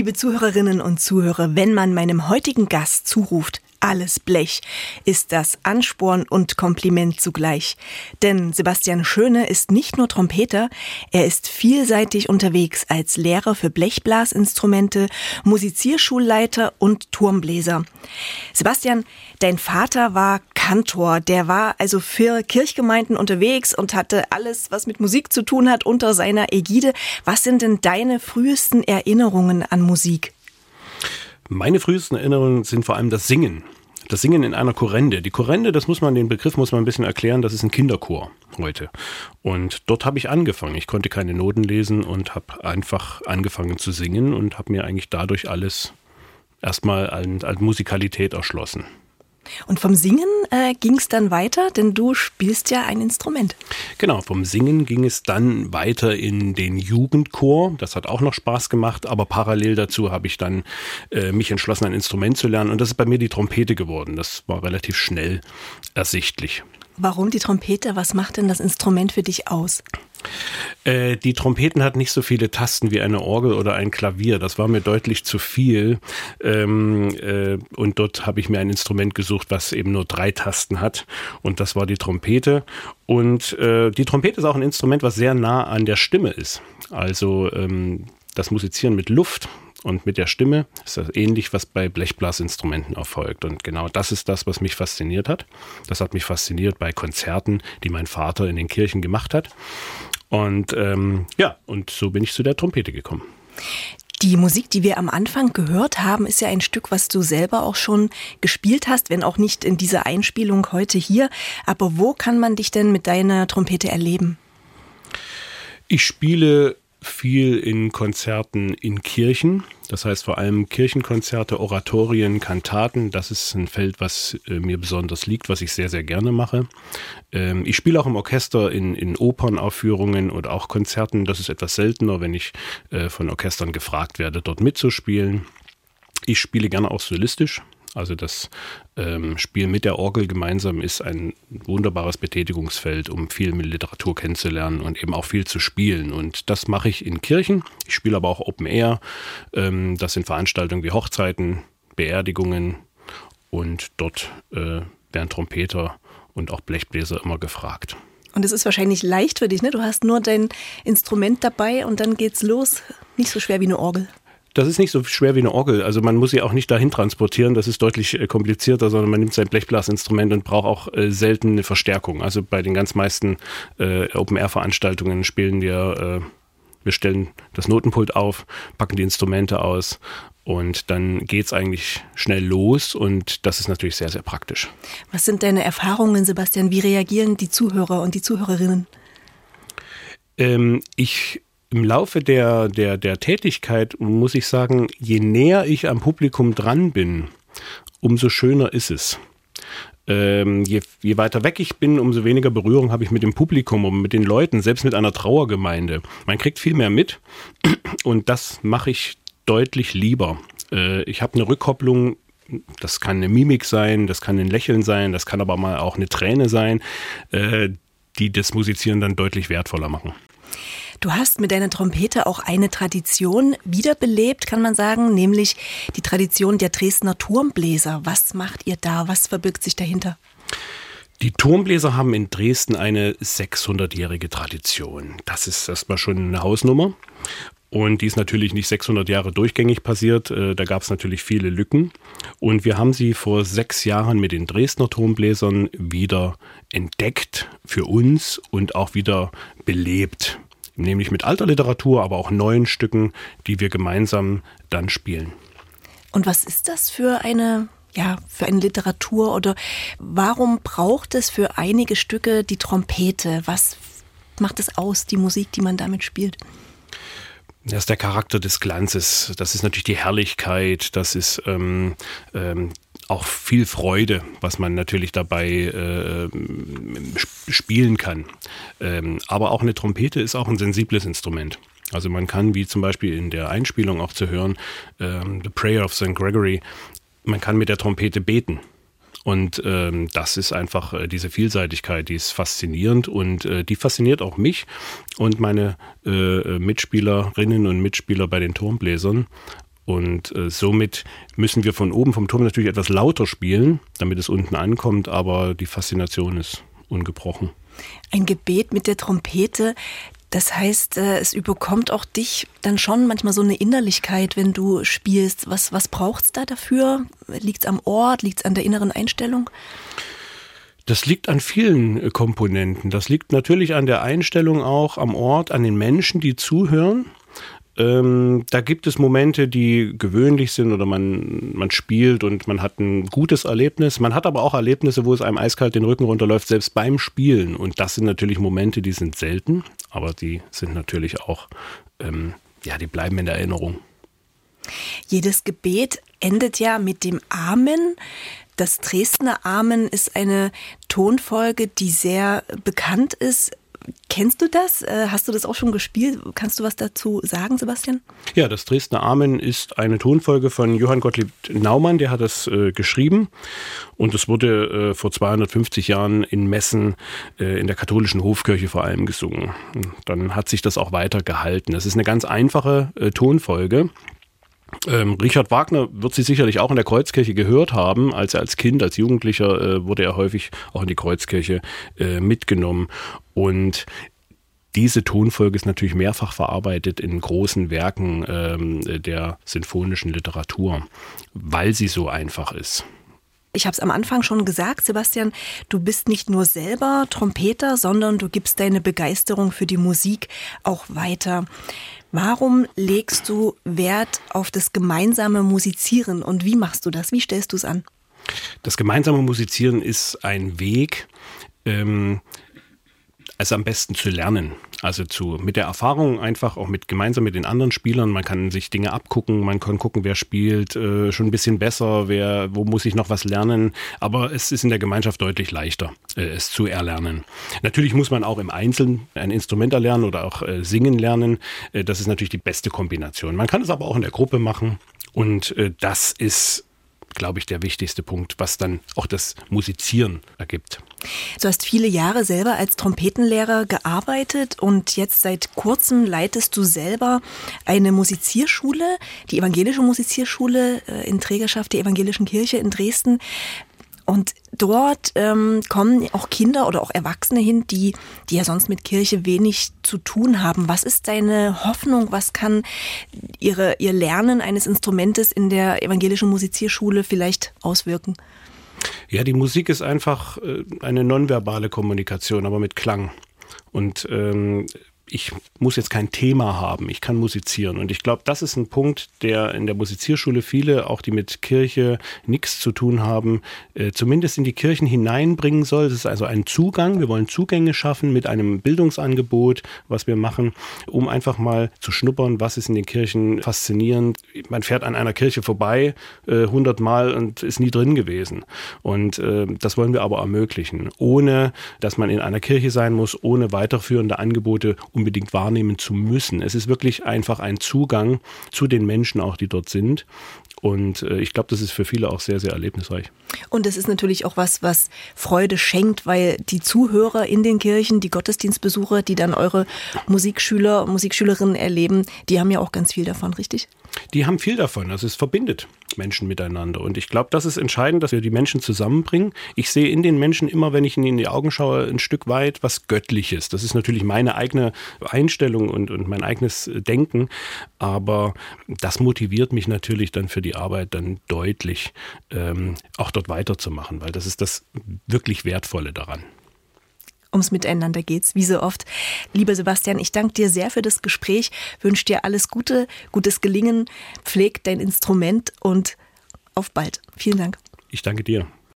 Liebe Zuhörerinnen und Zuhörer, wenn man meinem heutigen Gast zuruft, alles Blech ist das Ansporn und Kompliment zugleich. Denn Sebastian Schöne ist nicht nur Trompeter, er ist vielseitig unterwegs als Lehrer für Blechblasinstrumente, Musizierschulleiter und Turmbläser. Sebastian, dein Vater war Kantor, der war also für Kirchgemeinden unterwegs und hatte alles, was mit Musik zu tun hat, unter seiner Ägide. Was sind denn deine frühesten Erinnerungen an Musik? Meine frühesten Erinnerungen sind vor allem das Singen. Das Singen in einer Chorende. Die Chorende, das muss man, den Begriff muss man ein bisschen erklären, das ist ein Kinderchor heute. Und dort habe ich angefangen. Ich konnte keine Noten lesen und habe einfach angefangen zu singen und habe mir eigentlich dadurch alles erstmal an Musikalität erschlossen. Und vom Singen äh, ging es dann weiter, denn du spielst ja ein Instrument. Genau, vom Singen ging es dann weiter in den Jugendchor. Das hat auch noch Spaß gemacht, aber parallel dazu habe ich dann äh, mich entschlossen, ein Instrument zu lernen. Und das ist bei mir die Trompete geworden. Das war relativ schnell ersichtlich. Warum die Trompete? Was macht denn das Instrument für dich aus? Äh, die Trompeten hat nicht so viele Tasten wie eine Orgel oder ein Klavier. Das war mir deutlich zu viel. Ähm, äh, und dort habe ich mir ein Instrument gesucht, was eben nur drei Tasten hat. Und das war die Trompete. Und äh, die Trompete ist auch ein Instrument, was sehr nah an der Stimme ist. Also ähm, das Musizieren mit Luft und mit der Stimme ist das ähnlich, was bei Blechblasinstrumenten erfolgt. Und genau das ist das, was mich fasziniert hat. Das hat mich fasziniert bei Konzerten, die mein Vater in den Kirchen gemacht hat. Und ähm, ja, und so bin ich zu der Trompete gekommen. Die Musik, die wir am Anfang gehört haben, ist ja ein Stück, was du selber auch schon gespielt hast, wenn auch nicht in dieser Einspielung heute hier. Aber wo kann man dich denn mit deiner Trompete erleben? Ich spiele viel in Konzerten in Kirchen. Das heißt vor allem Kirchenkonzerte, Oratorien, Kantaten. Das ist ein Feld, was äh, mir besonders liegt, was ich sehr, sehr gerne mache. Ähm, ich spiele auch im Orchester in, in Opernaufführungen und auch Konzerten. Das ist etwas seltener, wenn ich äh, von Orchestern gefragt werde, dort mitzuspielen. Ich spiele gerne auch solistisch. Also das ähm, Spiel mit der Orgel gemeinsam ist ein wunderbares Betätigungsfeld, um viel mit Literatur kennenzulernen und eben auch viel zu spielen. Und das mache ich in Kirchen. Ich spiele aber auch Open Air. Ähm, das sind Veranstaltungen wie Hochzeiten, Beerdigungen und dort äh, werden Trompeter und auch Blechbläser immer gefragt. Und es ist wahrscheinlich leicht für dich, ne? Du hast nur dein Instrument dabei und dann geht's los. Nicht so schwer wie eine Orgel. Das ist nicht so schwer wie eine Orgel. Also man muss sie auch nicht dahin transportieren. Das ist deutlich äh, komplizierter, sondern man nimmt sein Blechblasinstrument und braucht auch äh, selten eine Verstärkung. Also bei den ganz meisten äh, Open-Air-Veranstaltungen spielen wir, äh, wir stellen das Notenpult auf, packen die Instrumente aus und dann geht's eigentlich schnell los und das ist natürlich sehr, sehr praktisch. Was sind deine Erfahrungen, Sebastian? Wie reagieren die Zuhörer und die Zuhörerinnen? Ähm, ich im Laufe der, der, der Tätigkeit muss ich sagen, je näher ich am Publikum dran bin, umso schöner ist es. Ähm, je, je weiter weg ich bin, umso weniger Berührung habe ich mit dem Publikum und mit den Leuten, selbst mit einer Trauergemeinde. Man kriegt viel mehr mit und das mache ich deutlich lieber. Äh, ich habe eine Rückkopplung das kann eine Mimik sein, das kann ein Lächeln sein, das kann aber mal auch eine Träne sein, äh, die das Musizieren dann deutlich wertvoller machen. Du hast mit deiner Trompete auch eine Tradition wiederbelebt, kann man sagen, nämlich die Tradition der Dresdner Turmbläser. Was macht ihr da? Was verbirgt sich dahinter? Die Turmbläser haben in Dresden eine 600-jährige Tradition. Das ist erstmal schon eine Hausnummer. Und die ist natürlich nicht 600 Jahre durchgängig passiert. Äh, da gab es natürlich viele Lücken. Und wir haben sie vor sechs Jahren mit den Dresdner Turmbläsern wieder entdeckt für uns und auch wieder belebt nämlich mit alter Literatur, aber auch neuen Stücken, die wir gemeinsam dann spielen. Und was ist das für eine ja, für eine Literatur oder warum braucht es für einige Stücke die Trompete? Was macht es aus, die Musik, die man damit spielt? Das ist der Charakter des Glanzes, das ist natürlich die Herrlichkeit, das ist ähm, ähm, auch viel Freude, was man natürlich dabei äh, spielen kann. Ähm, aber auch eine Trompete ist auch ein sensibles Instrument. Also man kann, wie zum Beispiel in der Einspielung auch zu hören, ähm, The Prayer of St. Gregory, man kann mit der Trompete beten. Und ähm, das ist einfach äh, diese Vielseitigkeit, die ist faszinierend und äh, die fasziniert auch mich und meine äh, Mitspielerinnen und Mitspieler bei den Turmbläsern. Und äh, somit müssen wir von oben vom Turm natürlich etwas lauter spielen, damit es unten ankommt, aber die Faszination ist ungebrochen. Ein Gebet mit der Trompete, das heißt, äh, es überkommt auch dich dann schon manchmal so eine Innerlichkeit, wenn du spielst. Was, was braucht es da dafür? Liegt es am Ort? Liegt es an der inneren Einstellung? Das liegt an vielen äh, Komponenten. Das liegt natürlich an der Einstellung auch, am Ort, an den Menschen, die zuhören. Ähm, da gibt es Momente, die gewöhnlich sind oder man, man spielt und man hat ein gutes Erlebnis. Man hat aber auch Erlebnisse, wo es einem eiskalt den Rücken runterläuft, selbst beim Spielen. Und das sind natürlich Momente, die sind selten, aber die sind natürlich auch, ähm, ja, die bleiben in der Erinnerung. Jedes Gebet endet ja mit dem Amen. Das Dresdner Amen ist eine Tonfolge, die sehr bekannt ist. Kennst du das? Äh, hast du das auch schon gespielt? Kannst du was dazu sagen, Sebastian? Ja, das Dresdner Amen ist eine Tonfolge von Johann Gottlieb Naumann, der hat das äh, geschrieben. Und es wurde äh, vor 250 Jahren in Messen äh, in der katholischen Hofkirche vor allem gesungen. Und dann hat sich das auch weiter gehalten. Es ist eine ganz einfache äh, Tonfolge. Ähm, Richard Wagner wird sie sicherlich auch in der Kreuzkirche gehört haben. Als er als Kind, als Jugendlicher äh, wurde er häufig auch in die Kreuzkirche mitgenommen. Und diese Tonfolge ist natürlich mehrfach verarbeitet in großen Werken ähm, der sinfonischen Literatur, weil sie so einfach ist. Ich habe es am Anfang schon gesagt, Sebastian, du bist nicht nur selber Trompeter, sondern du gibst deine Begeisterung für die Musik auch weiter. Warum legst du Wert auf das gemeinsame Musizieren und wie machst du das? Wie stellst du es an? Das gemeinsame Musizieren ist ein Weg, ähm, es am besten zu lernen. Also zu, mit der Erfahrung einfach auch mit gemeinsam mit den anderen Spielern. Man kann sich Dinge abgucken, man kann gucken, wer spielt äh, schon ein bisschen besser, wer, wo muss ich noch was lernen. Aber es ist in der Gemeinschaft deutlich leichter, äh, es zu erlernen. Natürlich muss man auch im Einzelnen ein Instrument erlernen oder auch äh, singen lernen. Äh, das ist natürlich die beste Kombination. Man kann es aber auch in der Gruppe machen. Und äh, das ist glaube ich, der wichtigste Punkt, was dann auch das Musizieren ergibt. Du hast viele Jahre selber als Trompetenlehrer gearbeitet und jetzt seit kurzem leitest du selber eine Musizierschule, die evangelische Musizierschule äh, in Trägerschaft der evangelischen Kirche in Dresden. Und dort ähm, kommen auch Kinder oder auch Erwachsene hin, die, die ja sonst mit Kirche wenig zu tun haben. Was ist deine Hoffnung? Was kann ihre, ihr Lernen eines Instrumentes in der evangelischen Musizierschule vielleicht auswirken? Ja, die Musik ist einfach äh, eine nonverbale Kommunikation, aber mit Klang. Und ähm, ich muss jetzt kein Thema haben, ich kann musizieren. Und ich glaube, das ist ein Punkt, der in der Musizierschule viele, auch die mit Kirche nichts zu tun haben, äh, zumindest in die Kirchen hineinbringen soll. Das ist also ein Zugang. Wir wollen Zugänge schaffen mit einem Bildungsangebot, was wir machen, um einfach mal zu schnuppern, was ist in den Kirchen faszinierend. Man fährt an einer Kirche vorbei äh, hundertmal und ist nie drin gewesen. Und äh, das wollen wir aber ermöglichen, ohne dass man in einer Kirche sein muss, ohne weiterführende Angebote, um unbedingt wahrnehmen zu müssen. Es ist wirklich einfach ein Zugang zu den Menschen auch, die dort sind. Und äh, ich glaube, das ist für viele auch sehr, sehr erlebnisreich. Und es ist natürlich auch was, was Freude schenkt, weil die Zuhörer in den Kirchen, die Gottesdienstbesucher, die dann eure Musikschüler Musikschülerinnen erleben, die haben ja auch ganz viel davon, richtig? Die haben viel davon. Also es verbindet Menschen miteinander. Und ich glaube, das ist entscheidend, dass wir die Menschen zusammenbringen. Ich sehe in den Menschen immer, wenn ich ihnen in die Augen schaue, ein Stück weit was Göttliches. Das ist natürlich meine eigene Einstellung und, und mein eigenes Denken. Aber das motiviert mich natürlich dann für die Arbeit dann deutlich, ähm, auch dort weiterzumachen, weil das ist das wirklich Wertvolle daran ums Miteinander geht's, wie so oft. Lieber Sebastian, ich danke dir sehr für das Gespräch, wünsche dir alles Gute, gutes Gelingen, pfleg dein Instrument und auf bald. Vielen Dank. Ich danke dir.